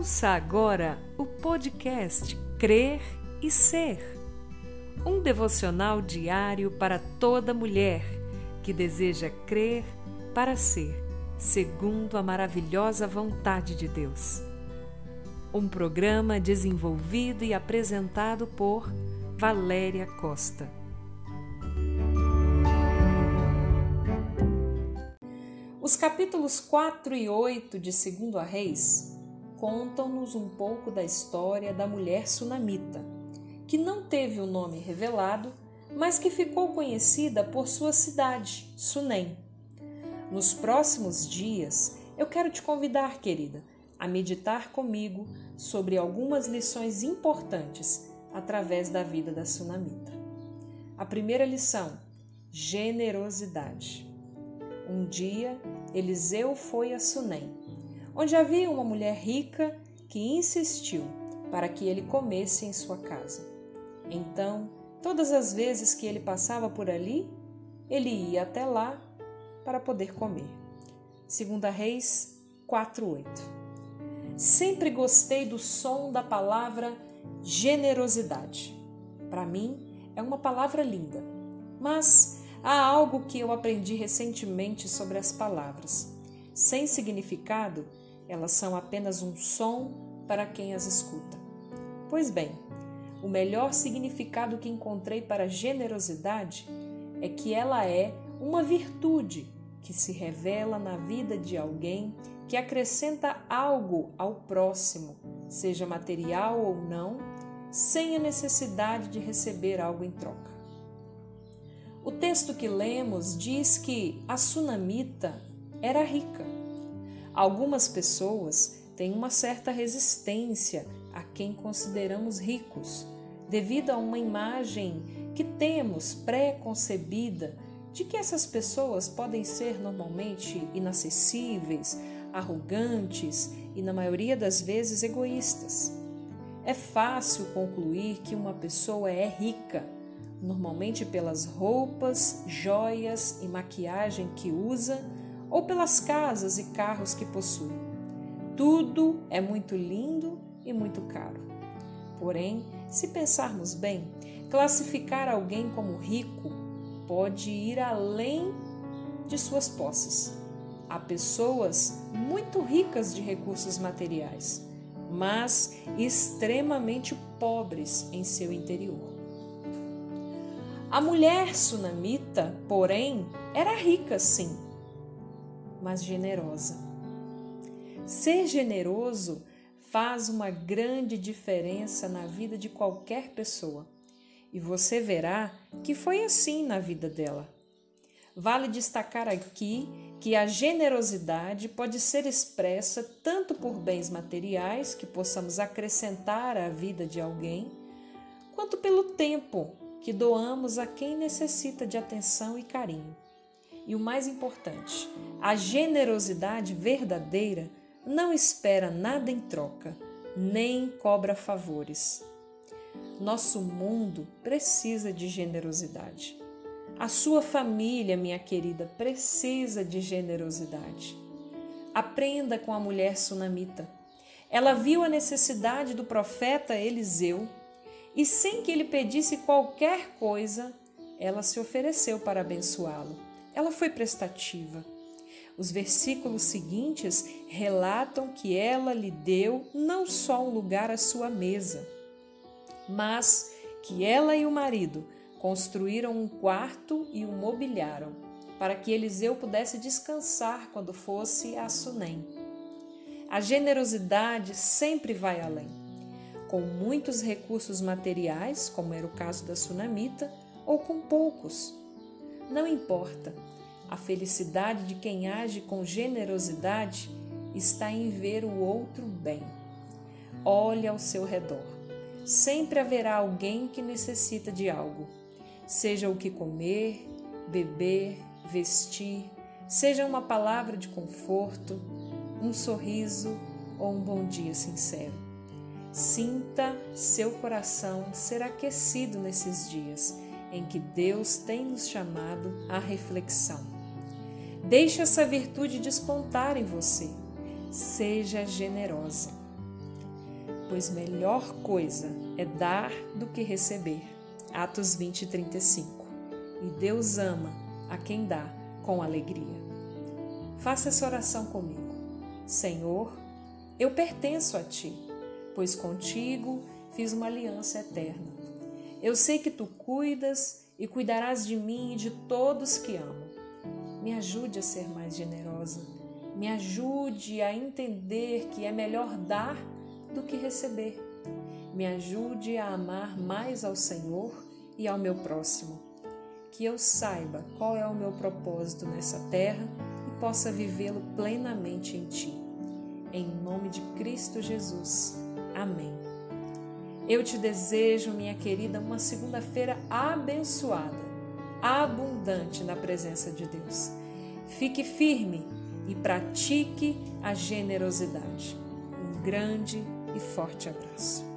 Ouça agora o podcast Crer e Ser. Um devocional diário para toda mulher que deseja crer para ser, segundo a maravilhosa vontade de Deus. Um programa desenvolvido e apresentado por Valéria Costa. Os capítulos 4 e 8 de 2 a Reis contam-nos um pouco da história da mulher sunamita, que não teve o nome revelado, mas que ficou conhecida por sua cidade, Sunem. Nos próximos dias, eu quero te convidar, querida, a meditar comigo sobre algumas lições importantes através da vida da sunamita. A primeira lição: generosidade. Um dia, Eliseu foi a Sunem onde havia uma mulher rica que insistiu para que ele comesse em sua casa. Então, todas as vezes que ele passava por ali, ele ia até lá para poder comer. Segunda Reis 4:8. Sempre gostei do som da palavra generosidade. Para mim, é uma palavra linda, mas há algo que eu aprendi recentemente sobre as palavras. Sem significado, elas são apenas um som para quem as escuta. Pois bem, o melhor significado que encontrei para generosidade é que ela é uma virtude que se revela na vida de alguém que acrescenta algo ao próximo, seja material ou não, sem a necessidade de receber algo em troca. O texto que lemos diz que a sunamita era rica Algumas pessoas têm uma certa resistência a quem consideramos ricos, devido a uma imagem que temos pré-concebida de que essas pessoas podem ser normalmente inacessíveis, arrogantes e, na maioria das vezes, egoístas. É fácil concluir que uma pessoa é rica, normalmente pelas roupas, joias e maquiagem que usa ou pelas casas e carros que possui. Tudo é muito lindo e muito caro. Porém, se pensarmos bem, classificar alguém como rico pode ir além de suas posses. Há pessoas muito ricas de recursos materiais, mas extremamente pobres em seu interior. A mulher sunamita, porém, era rica sim, mas generosa. Ser generoso faz uma grande diferença na vida de qualquer pessoa e você verá que foi assim na vida dela. Vale destacar aqui que a generosidade pode ser expressa tanto por bens materiais que possamos acrescentar à vida de alguém, quanto pelo tempo que doamos a quem necessita de atenção e carinho. E o mais importante, a generosidade verdadeira não espera nada em troca, nem cobra favores. Nosso mundo precisa de generosidade. A sua família, minha querida, precisa de generosidade. Aprenda com a mulher sunamita. Ela viu a necessidade do profeta Eliseu e, sem que ele pedisse qualquer coisa, ela se ofereceu para abençoá-lo. Ela foi prestativa. Os versículos seguintes relatam que ela lhe deu não só um lugar à sua mesa, mas que ela e o marido construíram um quarto e o mobiliaram, para que Eliseu pudesse descansar quando fosse a Sunem. A generosidade sempre vai além. Com muitos recursos materiais, como era o caso da sunamita, ou com poucos, não importa. A felicidade de quem age com generosidade está em ver o outro bem. Olhe ao seu redor. Sempre haverá alguém que necessita de algo, seja o que comer, beber, vestir, seja uma palavra de conforto, um sorriso ou um bom dia sincero. Sinta seu coração ser aquecido nesses dias em que Deus tem nos chamado à reflexão. Deixe essa virtude despontar em você. Seja generosa. pois melhor coisa é dar do que receber. Atos 20, 35. E Deus ama a quem dá com alegria. Faça essa oração comigo. Senhor, eu pertenço a Ti, pois contigo fiz uma aliança eterna. Eu sei que Tu cuidas e cuidarás de mim e de todos que amo. Me ajude a ser mais generosa. Me ajude a entender que é melhor dar do que receber. Me ajude a amar mais ao Senhor e ao meu próximo. Que eu saiba qual é o meu propósito nessa terra e possa vivê-lo plenamente em Ti. Em nome de Cristo Jesus. Amém. Eu te desejo, minha querida, uma segunda-feira abençoada, abundante na presença de Deus. Fique firme e pratique a generosidade. Um grande e forte abraço.